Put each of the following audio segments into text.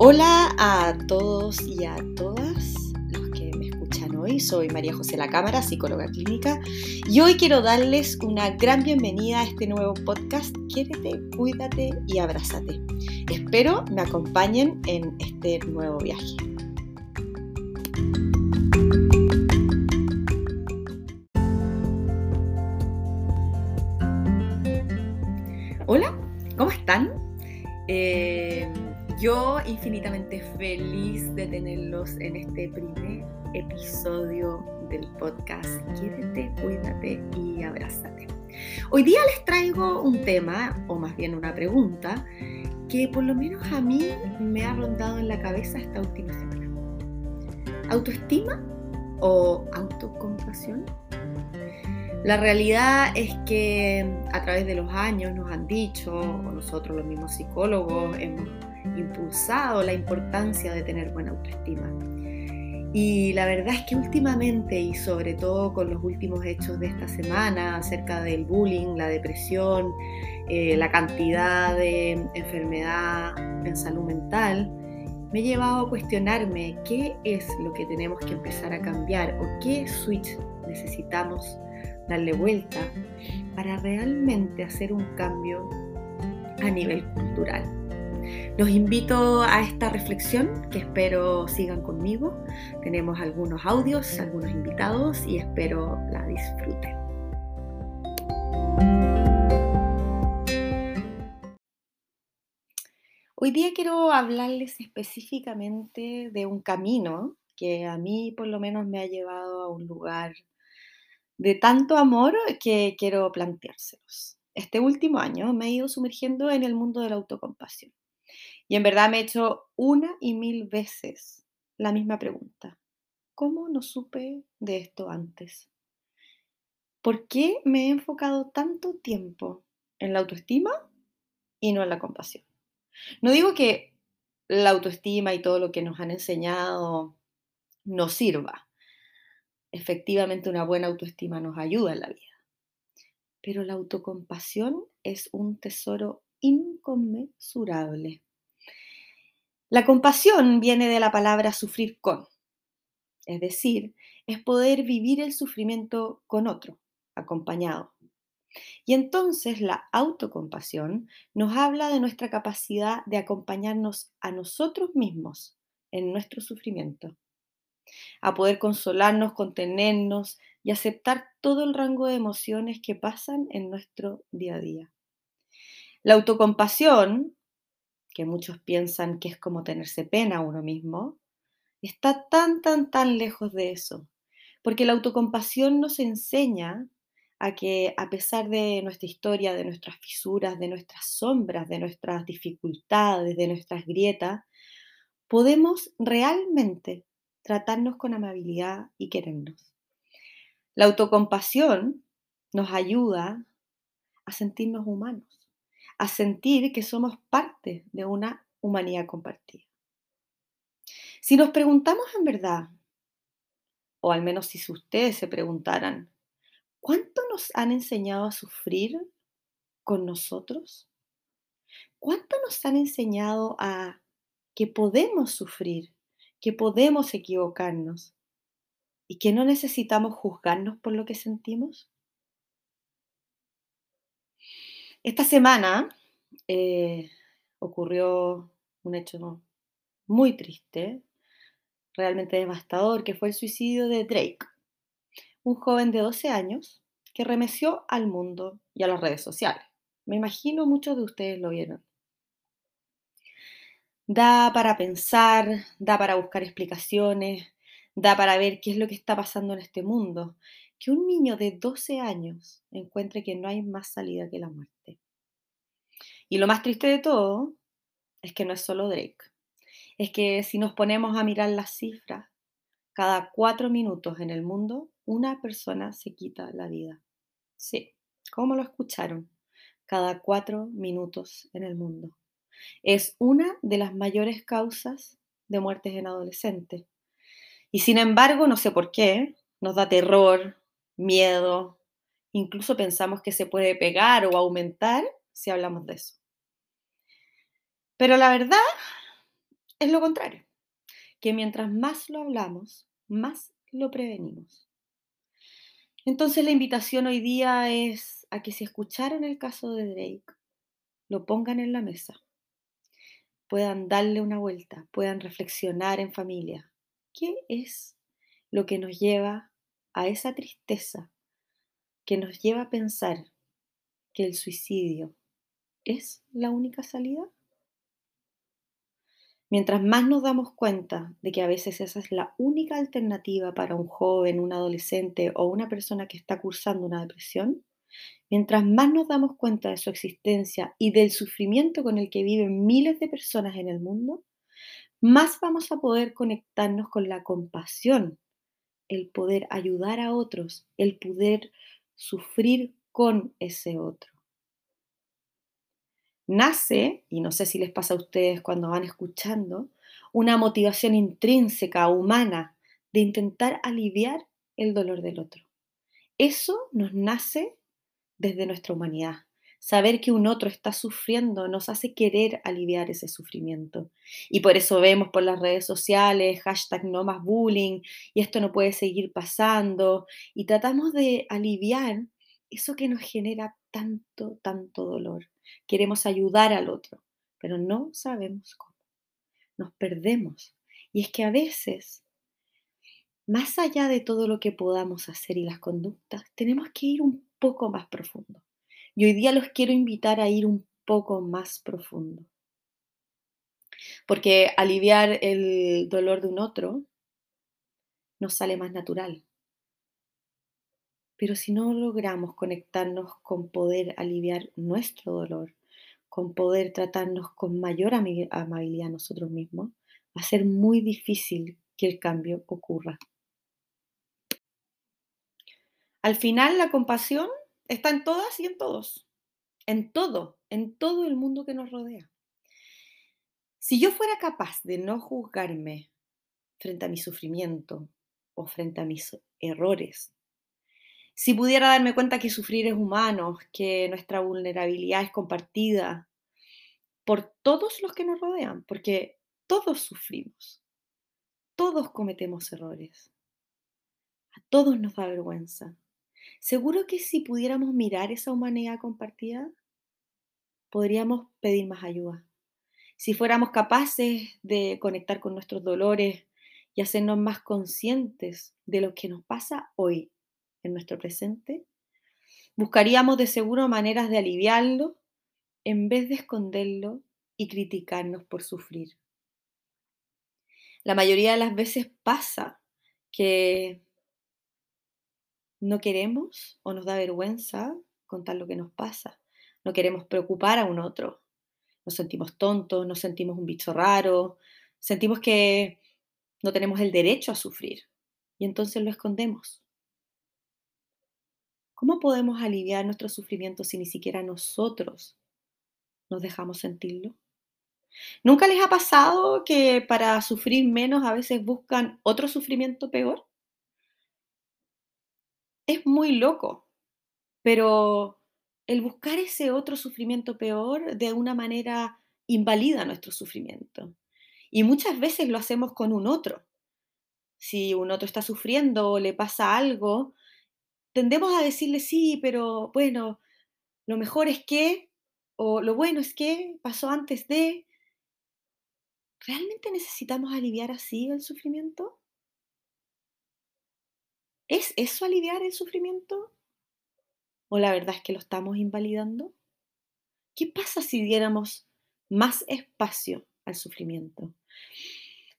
Hola a todos y a todas los que me escuchan hoy. Soy María José La Cámara, psicóloga clínica, y hoy quiero darles una gran bienvenida a este nuevo podcast Quiérete, cuídate y abrázate. Espero me acompañen en este nuevo viaje. Infinitamente feliz de tenerlos en este primer episodio del podcast Quiérete, cuídate y abrázate. Hoy día les traigo un tema, o más bien una pregunta, que por lo menos a mí me ha rondado en la cabeza esta última semana. ¿Autoestima o autocompasión? La realidad es que a través de los años nos han dicho, o nosotros los mismos psicólogos hemos impulsado la importancia de tener buena autoestima. Y la verdad es que últimamente, y sobre todo con los últimos hechos de esta semana acerca del bullying, la depresión, eh, la cantidad de enfermedad en salud mental, me he llevado a cuestionarme qué es lo que tenemos que empezar a cambiar o qué switch necesitamos darle vuelta para realmente hacer un cambio a nivel cultural. Los invito a esta reflexión que espero sigan conmigo. Tenemos algunos audios, algunos invitados y espero la disfruten. Hoy día quiero hablarles específicamente de un camino que a mí por lo menos me ha llevado a un lugar de tanto amor que quiero planteárselos. Este último año me he ido sumergiendo en el mundo de la autocompasión. Y en verdad me he hecho una y mil veces la misma pregunta. ¿Cómo no supe de esto antes? ¿Por qué me he enfocado tanto tiempo en la autoestima y no en la compasión? No digo que la autoestima y todo lo que nos han enseñado no sirva. Efectivamente, una buena autoestima nos ayuda en la vida. Pero la autocompasión es un tesoro inconmensurable. La compasión viene de la palabra sufrir con, es decir, es poder vivir el sufrimiento con otro, acompañado. Y entonces la autocompasión nos habla de nuestra capacidad de acompañarnos a nosotros mismos en nuestro sufrimiento, a poder consolarnos, contenernos y aceptar todo el rango de emociones que pasan en nuestro día a día. La autocompasión que muchos piensan que es como tenerse pena a uno mismo, está tan, tan, tan lejos de eso. Porque la autocompasión nos enseña a que a pesar de nuestra historia, de nuestras fisuras, de nuestras sombras, de nuestras dificultades, de nuestras grietas, podemos realmente tratarnos con amabilidad y querernos. La autocompasión nos ayuda a sentirnos humanos a sentir que somos parte de una humanidad compartida. Si nos preguntamos en verdad, o al menos si ustedes se preguntaran, ¿cuánto nos han enseñado a sufrir con nosotros? ¿Cuánto nos han enseñado a que podemos sufrir, que podemos equivocarnos y que no necesitamos juzgarnos por lo que sentimos? Esta semana eh, ocurrió un hecho muy triste, realmente devastador, que fue el suicidio de Drake, un joven de 12 años que remeció al mundo y a las redes sociales. Me imagino muchos de ustedes lo vieron. Da para pensar, da para buscar explicaciones, da para ver qué es lo que está pasando en este mundo que un niño de 12 años encuentre que no hay más salida que la muerte. Y lo más triste de todo es que no es solo Drake. Es que si nos ponemos a mirar las cifras, cada cuatro minutos en el mundo una persona se quita la vida. Sí, ¿cómo lo escucharon? Cada cuatro minutos en el mundo. Es una de las mayores causas de muertes en adolescentes. Y sin embargo, no sé por qué, nos da terror, miedo, incluso pensamos que se puede pegar o aumentar si hablamos de eso. Pero la verdad es lo contrario, que mientras más lo hablamos, más lo prevenimos. Entonces la invitación hoy día es a que si escucharon el caso de Drake, lo pongan en la mesa, puedan darle una vuelta, puedan reflexionar en familia. ¿Qué es lo que nos lleva a esa tristeza que nos lleva a pensar que el suicidio es la única salida? Mientras más nos damos cuenta de que a veces esa es la única alternativa para un joven, un adolescente o una persona que está cursando una depresión, mientras más nos damos cuenta de su existencia y del sufrimiento con el que viven miles de personas en el mundo, más vamos a poder conectarnos con la compasión, el poder ayudar a otros, el poder sufrir con ese otro nace, y no sé si les pasa a ustedes cuando van escuchando, una motivación intrínseca, humana, de intentar aliviar el dolor del otro. Eso nos nace desde nuestra humanidad. Saber que un otro está sufriendo nos hace querer aliviar ese sufrimiento. Y por eso vemos por las redes sociales, hashtag no más bullying, y esto no puede seguir pasando, y tratamos de aliviar eso que nos genera tanto, tanto dolor. Queremos ayudar al otro, pero no sabemos cómo. Nos perdemos. Y es que a veces, más allá de todo lo que podamos hacer y las conductas, tenemos que ir un poco más profundo. Y hoy día los quiero invitar a ir un poco más profundo. Porque aliviar el dolor de un otro nos sale más natural. Pero si no logramos conectarnos con poder aliviar nuestro dolor, con poder tratarnos con mayor amabilidad a nosotros mismos, va a ser muy difícil que el cambio ocurra. Al final, la compasión está en todas y en todos, en todo, en todo el mundo que nos rodea. Si yo fuera capaz de no juzgarme frente a mi sufrimiento o frente a mis errores, si pudiera darme cuenta que sufrir es humano, que nuestra vulnerabilidad es compartida por todos los que nos rodean, porque todos sufrimos, todos cometemos errores, a todos nos da vergüenza. Seguro que si pudiéramos mirar esa humanidad compartida, podríamos pedir más ayuda. Si fuéramos capaces de conectar con nuestros dolores y hacernos más conscientes de lo que nos pasa hoy, en nuestro presente, buscaríamos de seguro maneras de aliviarlo en vez de esconderlo y criticarnos por sufrir. La mayoría de las veces pasa que no queremos o nos da vergüenza contar lo que nos pasa. No queremos preocupar a un otro. Nos sentimos tontos, nos sentimos un bicho raro, sentimos que no tenemos el derecho a sufrir y entonces lo escondemos. ¿Cómo podemos aliviar nuestro sufrimiento si ni siquiera nosotros nos dejamos sentirlo? ¿Nunca les ha pasado que para sufrir menos a veces buscan otro sufrimiento peor? Es muy loco, pero el buscar ese otro sufrimiento peor de alguna manera invalida nuestro sufrimiento. Y muchas veces lo hacemos con un otro. Si un otro está sufriendo o le pasa algo, tendemos a decirle sí, pero bueno, lo mejor es que, o lo bueno es que pasó antes de. ¿Realmente necesitamos aliviar así el sufrimiento? ¿Es eso aliviar el sufrimiento? ¿O la verdad es que lo estamos invalidando? ¿Qué pasa si diéramos más espacio al sufrimiento?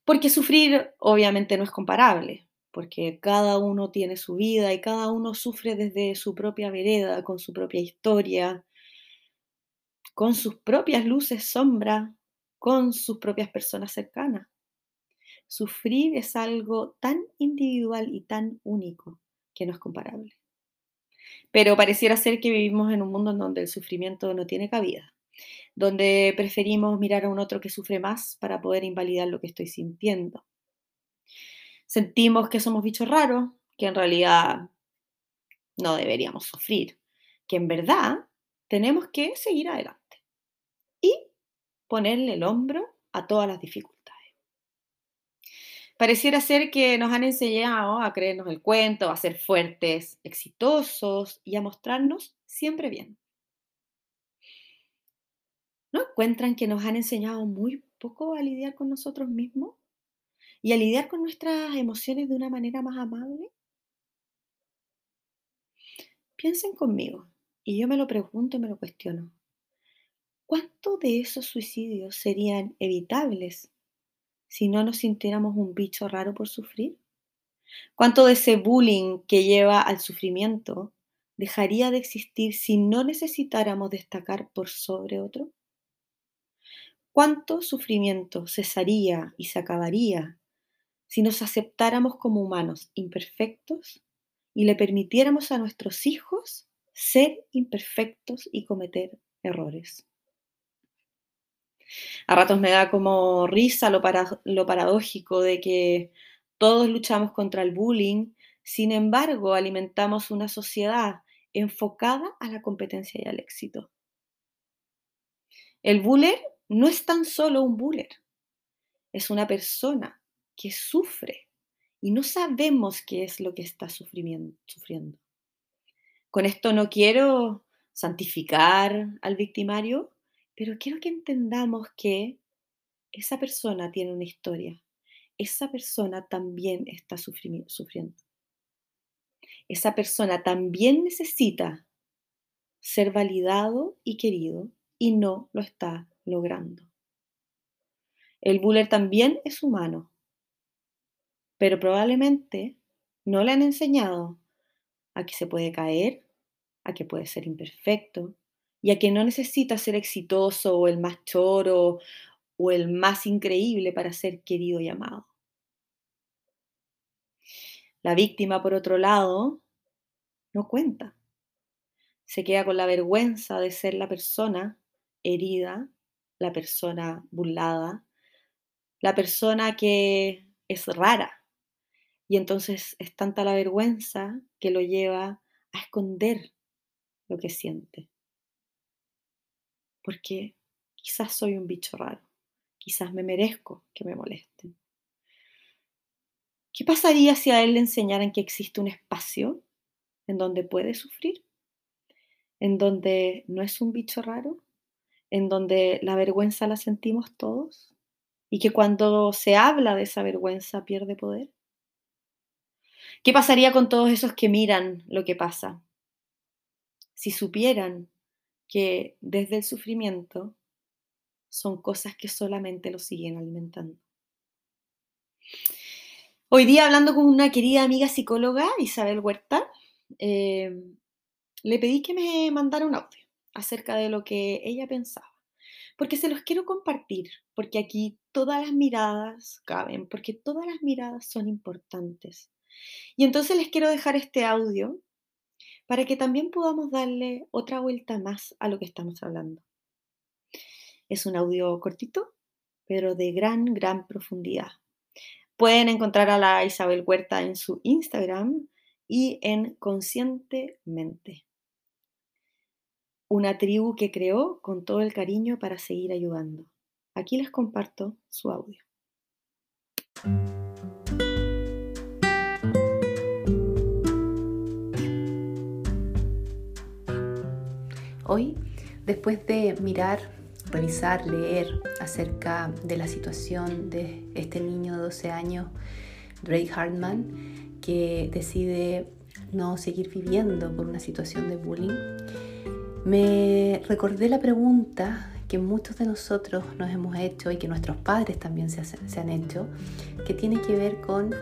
Porque sufrir obviamente no es comparable porque cada uno tiene su vida y cada uno sufre desde su propia vereda, con su propia historia, con sus propias luces, sombras, con sus propias personas cercanas. Sufrir es algo tan individual y tan único que no es comparable. Pero pareciera ser que vivimos en un mundo en donde el sufrimiento no tiene cabida, donde preferimos mirar a un otro que sufre más para poder invalidar lo que estoy sintiendo sentimos que somos bichos raros, que en realidad no deberíamos sufrir, que en verdad tenemos que seguir adelante y ponerle el hombro a todas las dificultades. Pareciera ser que nos han enseñado a creernos el cuento, a ser fuertes, exitosos y a mostrarnos siempre bien. ¿No encuentran que nos han enseñado muy poco a lidiar con nosotros mismos y a lidiar con nuestras emociones de una manera más amable? Piensen conmigo, y yo me lo pregunto y me lo cuestiono. ¿Cuántos de esos suicidios serían evitables si no nos sintiéramos un bicho raro por sufrir? ¿Cuánto de ese bullying que lleva al sufrimiento dejaría de existir si no necesitáramos destacar por sobre otro? ¿Cuánto sufrimiento cesaría y se acabaría si nos aceptáramos como humanos imperfectos y le permitiéramos a nuestros hijos ser imperfectos y cometer errores? A ratos me da como risa lo, lo paradójico de que todos luchamos contra el bullying, sin embargo alimentamos una sociedad enfocada a la competencia y al éxito. El buller no es tan solo un buller, es una persona que sufre y no sabemos qué es lo que está sufriendo. Con esto no quiero santificar al victimario, pero quiero que entendamos que esa persona tiene una historia. Esa persona también está sufriendo. Esa persona también necesita ser validado y querido y no lo está logrando. El buller también es humano, pero probablemente no le han enseñado a que se puede caer, a que puede ser imperfecto y a que no necesita ser exitoso o el más choro o el más increíble para ser querido y amado. La víctima, por otro lado, no cuenta. Se queda con la vergüenza de ser la persona herida la persona burlada, la persona que es rara. Y entonces es tanta la vergüenza que lo lleva a esconder lo que siente. Porque quizás soy un bicho raro, quizás me merezco que me molesten. ¿Qué pasaría si a él le enseñaran que existe un espacio en donde puede sufrir? ¿En donde no es un bicho raro? en donde la vergüenza la sentimos todos y que cuando se habla de esa vergüenza pierde poder? ¿Qué pasaría con todos esos que miran lo que pasa? Si supieran que desde el sufrimiento son cosas que solamente lo siguen alimentando. Hoy día hablando con una querida amiga psicóloga, Isabel Huerta, eh, le pedí que me mandara un audio acerca de lo que ella pensaba. Porque se los quiero compartir, porque aquí todas las miradas caben, porque todas las miradas son importantes. Y entonces les quiero dejar este audio para que también podamos darle otra vuelta más a lo que estamos hablando. Es un audio cortito, pero de gran, gran profundidad. Pueden encontrar a la Isabel Huerta en su Instagram y en Conscientemente una tribu que creó con todo el cariño para seguir ayudando. Aquí les comparto su audio. Hoy, después de mirar, revisar, leer acerca de la situación de este niño de 12 años, Drake Hartman, que decide no seguir viviendo por una situación de bullying, me recordé la pregunta que muchos de nosotros nos hemos hecho y que nuestros padres también se, han hecho, que tiene que ver con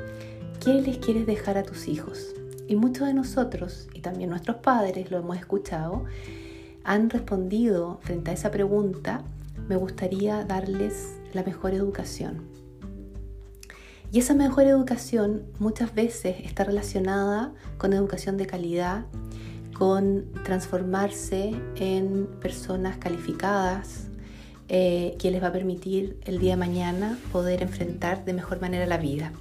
qué les quieres dejar a tus hijos. Y muchos de nosotros, y también nuestros padres, lo hemos escuchado, han respondido frente a esa pregunta, me gustaría darles la mejor educación. Y esa mejor educación muchas veces está relacionada con educación de calidad, con transformarse en personas calificadas eh, que les va a permitir el día de mañana poder enfrentar de mejor manera la vida.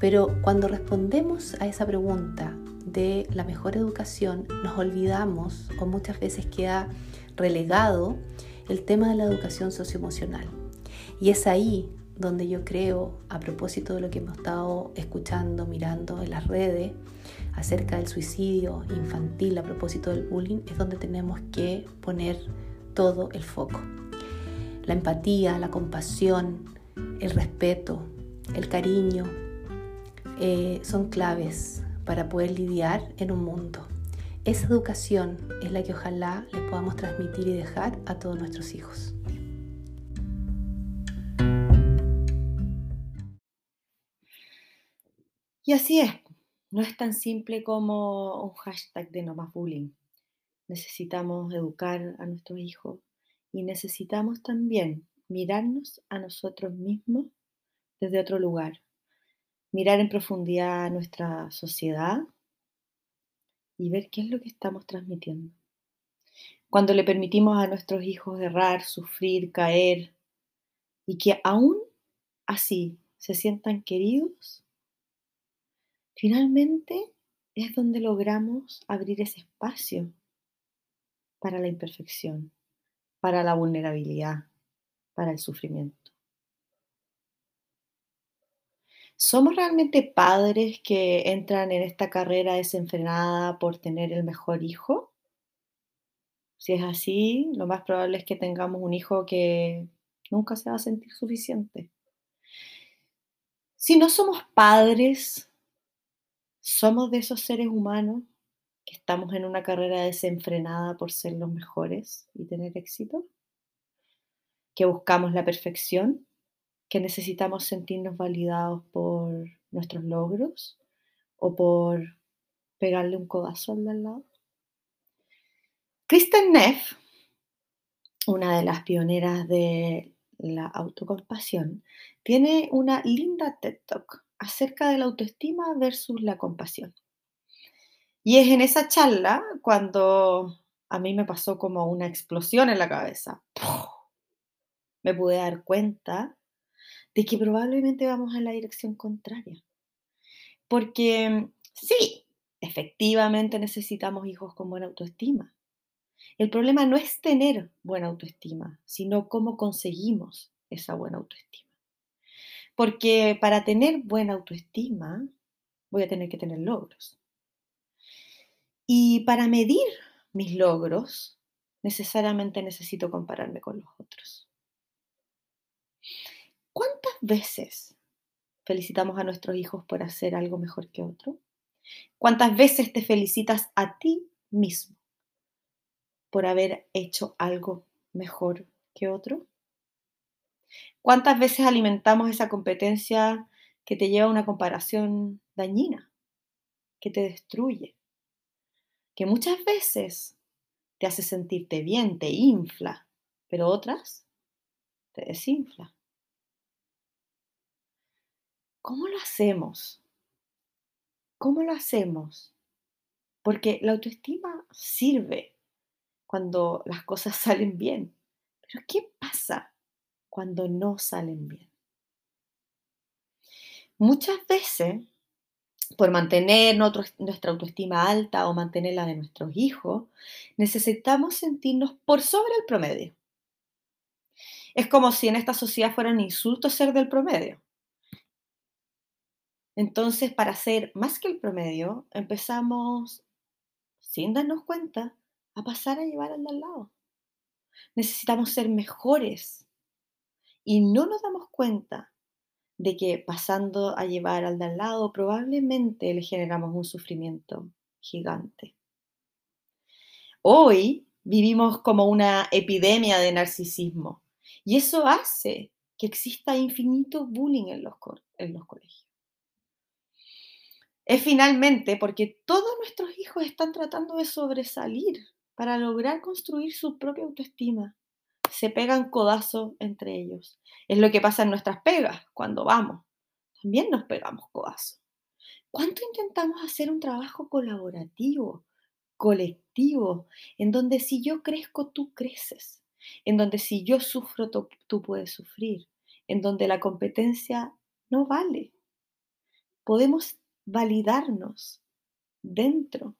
Pero cuando respondemos a esa pregunta de la mejor educación, nos olvidamos o muchas veces queda relegado el tema de la educación socioemocional. Y es ahí donde yo creo, a propósito de lo que hemos estado escuchando, mirando en las redes, acerca del suicidio infantil, a propósito del bullying, es donde tenemos que poner todo el foco. La empatía, la compasión, el respeto, el cariño, eh, son claves para poder lidiar en un mundo. Esa educación es la que ojalá les podamos transmitir y dejar a todos nuestros hijos. Y así es, no es tan simple como un hashtag de no más bullying. Necesitamos educar a nuestros hijos y necesitamos también mirarnos a nosotros mismos desde otro lugar, mirar en profundidad nuestra sociedad y ver qué es lo que estamos transmitiendo. Cuando le permitimos a nuestros hijos errar, sufrir, caer y que aún así se sientan queridos, finalmente es donde logramos abrir ese espacio para la imperfección, para la vulnerabilidad, para el sufrimiento. ¿Somos realmente padres que entran en esta carrera desenfrenada por tener el mejor hijo? Si es así, lo más probable es que tengamos un hijo que nunca se va a sentir suficiente. Si no somos padres, somos de esos seres humanos que estamos en una carrera desenfrenada por ser los mejores y tener éxito, que buscamos la perfección que necesitamos sentirnos validados por nuestros logros o por pegarle un codazo al de lado. Kristen Neff, una de las pioneras de la autocompasión, tiene una linda TED Talk acerca de la autoestima versus la compasión. Y es en esa charla cuando a mí me pasó como una explosión en la cabeza. Me pude dar cuenta de que probablemente vamos en la dirección contraria. Porque sí, efectivamente necesitamos hijos con buena autoestima. El problema no es tener buena autoestima, sino cómo conseguimos esa buena autoestima. Porque para tener buena autoestima voy a tener que tener logros. Y para medir mis logros, necesariamente necesito compararme con los otros. ¿Cuántas veces felicitamos a nuestros hijos por hacer algo mejor que otro? ¿Cuántas veces te felicitas a ti mismo por haber hecho algo mejor que otro? ¿Cuántas veces alimentamos esa competencia que te lleva a una comparación dañina, que te destruye, que muchas veces te hace sentirte bien, te infla, pero otras te desinfla? ¿Cómo lo hacemos? ¿Cómo lo hacemos? Porque la autoestima sirve cuando las cosas salen bien. Pero ¿qué pasa cuando no salen bien? Muchas veces, por mantener nuestra autoestima alta o mantener la de nuestros hijos, necesitamos sentirnos por sobre el promedio. Es como si en esta sociedad fuera un insulto ser del promedio. Entonces, para ser más que el promedio, empezamos, sin darnos cuenta, a pasar a llevar al de al lado. Necesitamos ser mejores y no nos damos cuenta de que pasando a llevar al de al lado probablemente le generamos un sufrimiento gigante. Hoy vivimos como una epidemia de narcisismo y eso hace que exista infinito bullying en los, en los colegios es finalmente porque todos nuestros hijos están tratando de sobresalir para lograr construir su propia autoestima. Se pegan codazos entre ellos. Es lo que pasa en nuestras pegas cuando vamos. También nos pegamos codazos. ¿Cuánto intentamos hacer un trabajo colaborativo, colectivo, en donde si yo crezco, tú creces? En donde si yo sufro, tú, tú puedes sufrir. En donde la competencia no vale. Podemos validarnos dentro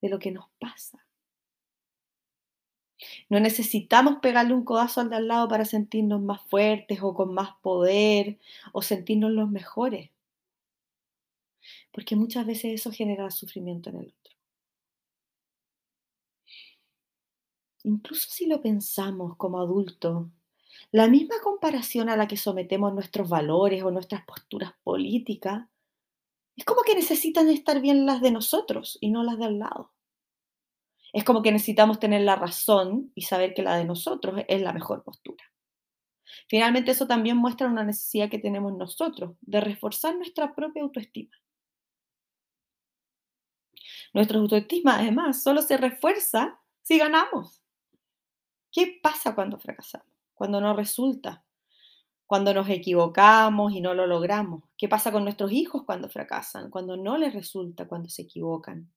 de lo que nos pasa. No necesitamos pegarle un codazo al de al lado para sentirnos más fuertes o con más poder o sentirnos los mejores. Porque muchas veces eso genera sufrimiento en el otro. Incluso si lo pensamos como adultos, la misma comparación a la que sometemos nuestros valores o nuestras posturas políticas, es como que necesitan estar bien las de nosotros y no las de al lado. Es como que necesitamos tener la razón y saber que la de nosotros es la mejor postura. Finalmente eso también muestra una necesidad que tenemos nosotros de reforzar nuestra propia autoestima. Nuestra autoestima además solo se refuerza si ganamos. ¿Qué pasa cuando fracasamos? Cuando no resulta, cuando nos equivocamos y no lo logramos. ¿Qué pasa con nuestros hijos cuando fracasan, cuando no les resulta, cuando se equivocan?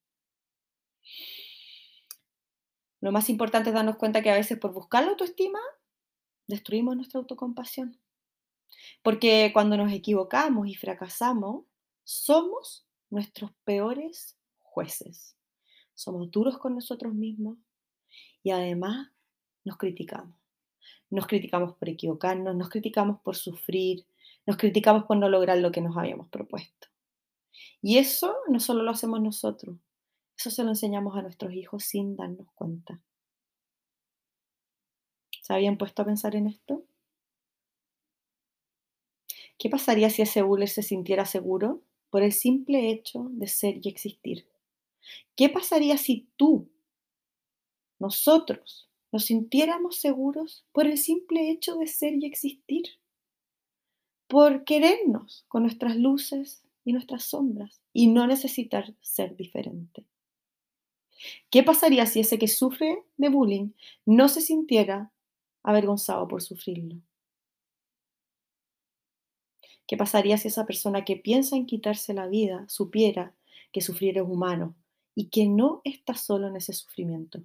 Lo más importante es darnos cuenta que a veces por buscar la autoestima destruimos nuestra autocompasión. Porque cuando nos equivocamos y fracasamos, somos nuestros peores jueces. Somos duros con nosotros mismos y además nos criticamos. Nos criticamos por equivocarnos, nos criticamos por sufrir, nos criticamos por no lograr lo que nos habíamos propuesto. Y eso no solo lo hacemos nosotros, eso se lo enseñamos a nuestros hijos sin darnos cuenta. ¿Se habían puesto a pensar en esto? ¿Qué pasaría si ese buller se sintiera seguro por el simple hecho de ser y existir? ¿Qué pasaría si tú, nosotros, nos sintiéramos seguros por el simple hecho de ser y existir, por querernos con nuestras luces y nuestras sombras y no necesitar ser diferente. ¿Qué pasaría si ese que sufre de bullying no se sintiera avergonzado por sufrirlo? ¿Qué pasaría si esa persona que piensa en quitarse la vida supiera que sufrir es humano y que no está solo en ese sufrimiento?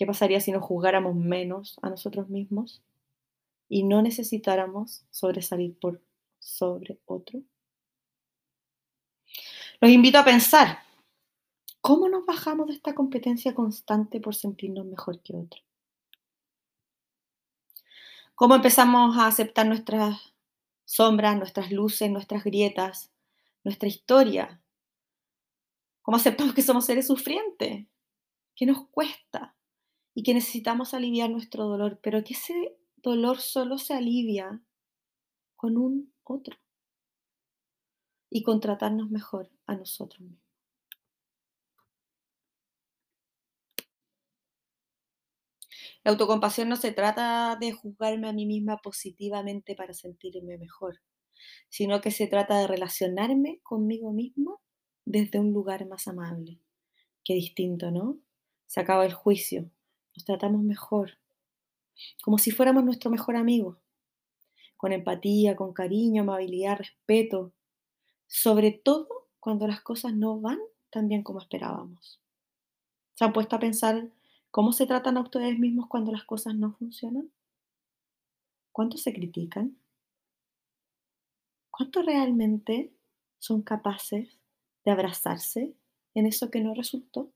¿Qué pasaría si nos juzgáramos menos a nosotros mismos y no necesitáramos sobresalir por sobre otro? Los invito a pensar, ¿cómo nos bajamos de esta competencia constante por sentirnos mejor que otro? ¿Cómo empezamos a aceptar nuestras sombras, nuestras luces, nuestras grietas, nuestra historia? ¿Cómo aceptamos que somos seres sufrientes? ¿Qué nos cuesta? Y que necesitamos aliviar nuestro dolor, pero que ese dolor solo se alivia con un otro y con tratarnos mejor a nosotros mismos. La autocompasión no se trata de juzgarme a mí misma positivamente para sentirme mejor, sino que se trata de relacionarme conmigo mismo desde un lugar más amable. Qué distinto, ¿no? Se acaba el juicio, nos tratamos mejor, como si fuéramos nuestro mejor amigo, con empatía, con cariño, amabilidad, respeto, sobre todo cuando las cosas no van tan bien como esperábamos. ¿Se han puesto a pensar cómo se tratan a ustedes mismos cuando las cosas no funcionan? ¿Cuánto se critican? ¿Cuánto realmente son capaces de abrazarse en eso que no resultó?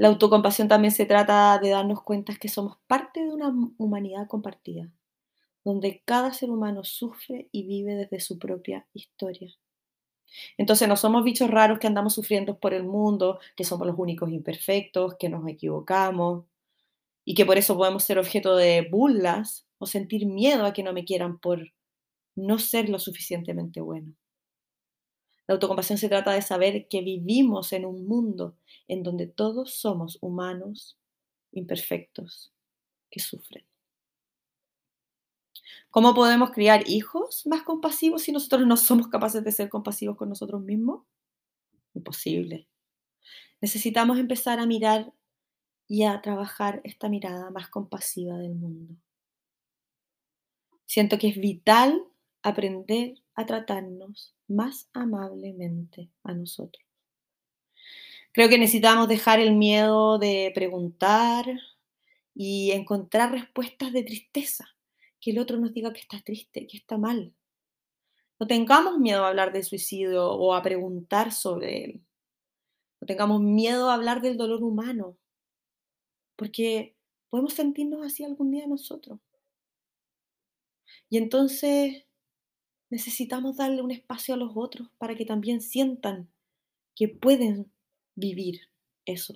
La autocompasión también se trata de darnos cuenta que somos parte de una humanidad compartida, donde cada ser humano sufre y vive desde su propia historia. Entonces no somos bichos raros que andamos sufriendo por el mundo, que somos los únicos imperfectos, que nos equivocamos y que por eso podemos ser objeto de burlas o sentir miedo a que no me quieran por no ser lo suficientemente bueno. La autocompasión se trata de saber que vivimos en un mundo en donde todos somos humanos imperfectos que sufren. ¿Cómo podemos criar hijos más compasivos si nosotros no somos capaces de ser compasivos con nosotros mismos? Imposible. Necesitamos empezar a mirar y a trabajar esta mirada más compasiva del mundo. Siento que es vital aprender a tratarnos más amablemente a nosotros. Creo que necesitamos dejar el miedo de preguntar y encontrar respuestas de tristeza, que el otro nos diga que está triste, que está mal. No tengamos miedo a hablar de suicidio o a preguntar sobre él. No tengamos miedo a hablar del dolor humano, porque podemos sentirnos así algún día nosotros. Y entonces necesitamos darle un espacio a los otros para que también sientan que pueden vivir eso.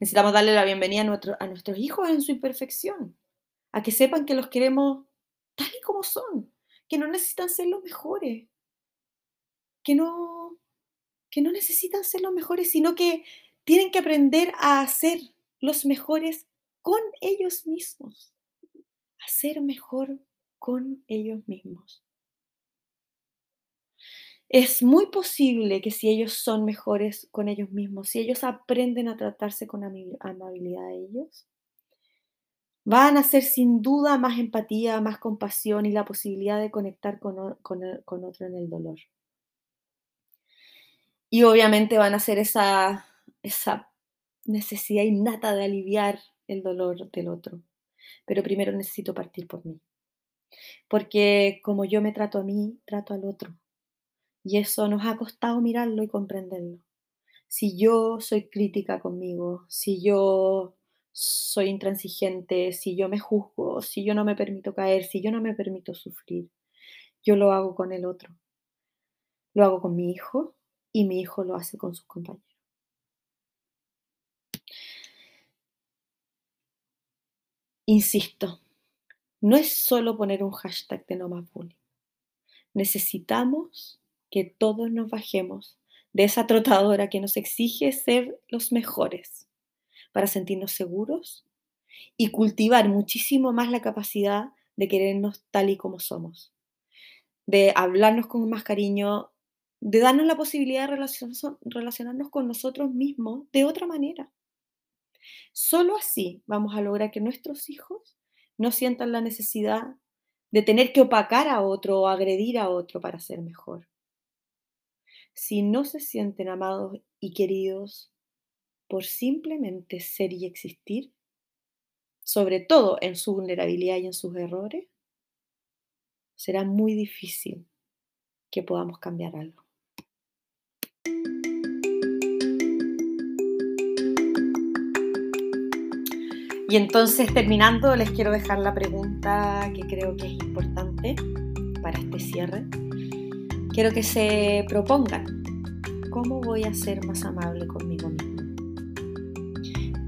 Necesitamos darle la bienvenida a, nuestros hijos en su imperfección, a que sepan que los queremos tal y como son, que no necesitan ser los mejores, que no, que no necesitan ser los mejores, sino que tienen que aprender a ser los mejores con ellos mismos, a ser mejor con ellos mismos. Es muy posible que si ellos son mejores con ellos mismos, si ellos aprenden a tratarse con amabilidad a ellos, van a ser sin duda más empatía, más compasión y la posibilidad de conectar con, con otro en el dolor. Y obviamente van a ser esa, esa necesidad innata de aliviar el dolor del otro. Pero primero necesito partir por mí. Porque como yo me trato a mí, trato al otro. Y eso nos ha costado mirarlo y comprenderlo. Si yo soy crítica conmigo, si yo soy intransigente, si yo me juzgo, si yo no me permito caer, si yo no me permito sufrir, yo lo hago con el otro. Lo hago con mi hijo y mi hijo lo hace con sus compañeros. Insisto, no es solo poner un hashtag de no más bullying. Necesitamos que todos nos bajemos de esa trotadora que nos exige ser los mejores para sentirnos seguros y cultivar muchísimo más la capacidad de querernos tal y como somos, de hablarnos con más cariño, de darnos la posibilidad de relacionarnos con nosotros mismos de otra manera. Solo así vamos a lograr que nuestros hijos no sientan la necesidad de tener que opacar a otro o agredir a otro para ser mejor si no se sienten amados y queridos por simplemente ser y existir, sobre todo en su vulnerabilidad y en sus errores, será muy difícil que podamos cambiar algo. Y entonces, terminando, les quiero dejar la pregunta que creo que es importante para este cierre quiero que se propongan cómo voy a ser más amable conmigo mismo.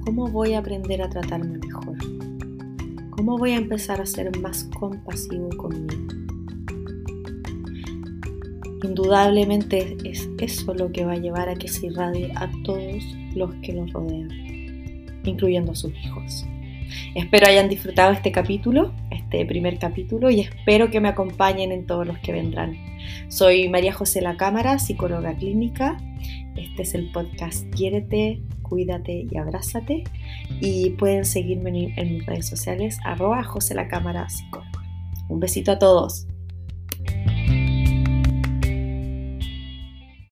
¿Cómo voy a aprender a tratarme mejor? ¿Cómo voy a empezar a ser más compasivo conmigo? Indudablemente es eso lo que va a llevar a que se irradie a todos los que nos rodean, incluyendo a sus hijos. Espero hayan disfrutado este capítulo, este primer capítulo, y espero que me acompañen en todos los que vendrán. Soy María José La Cámara, psicóloga clínica. Este es el podcast Quiérete, Cuídate y Abrázate. Y pueden seguirme en, mis redes sociales, arroba José La Cámara Psicóloga. Un besito a todos.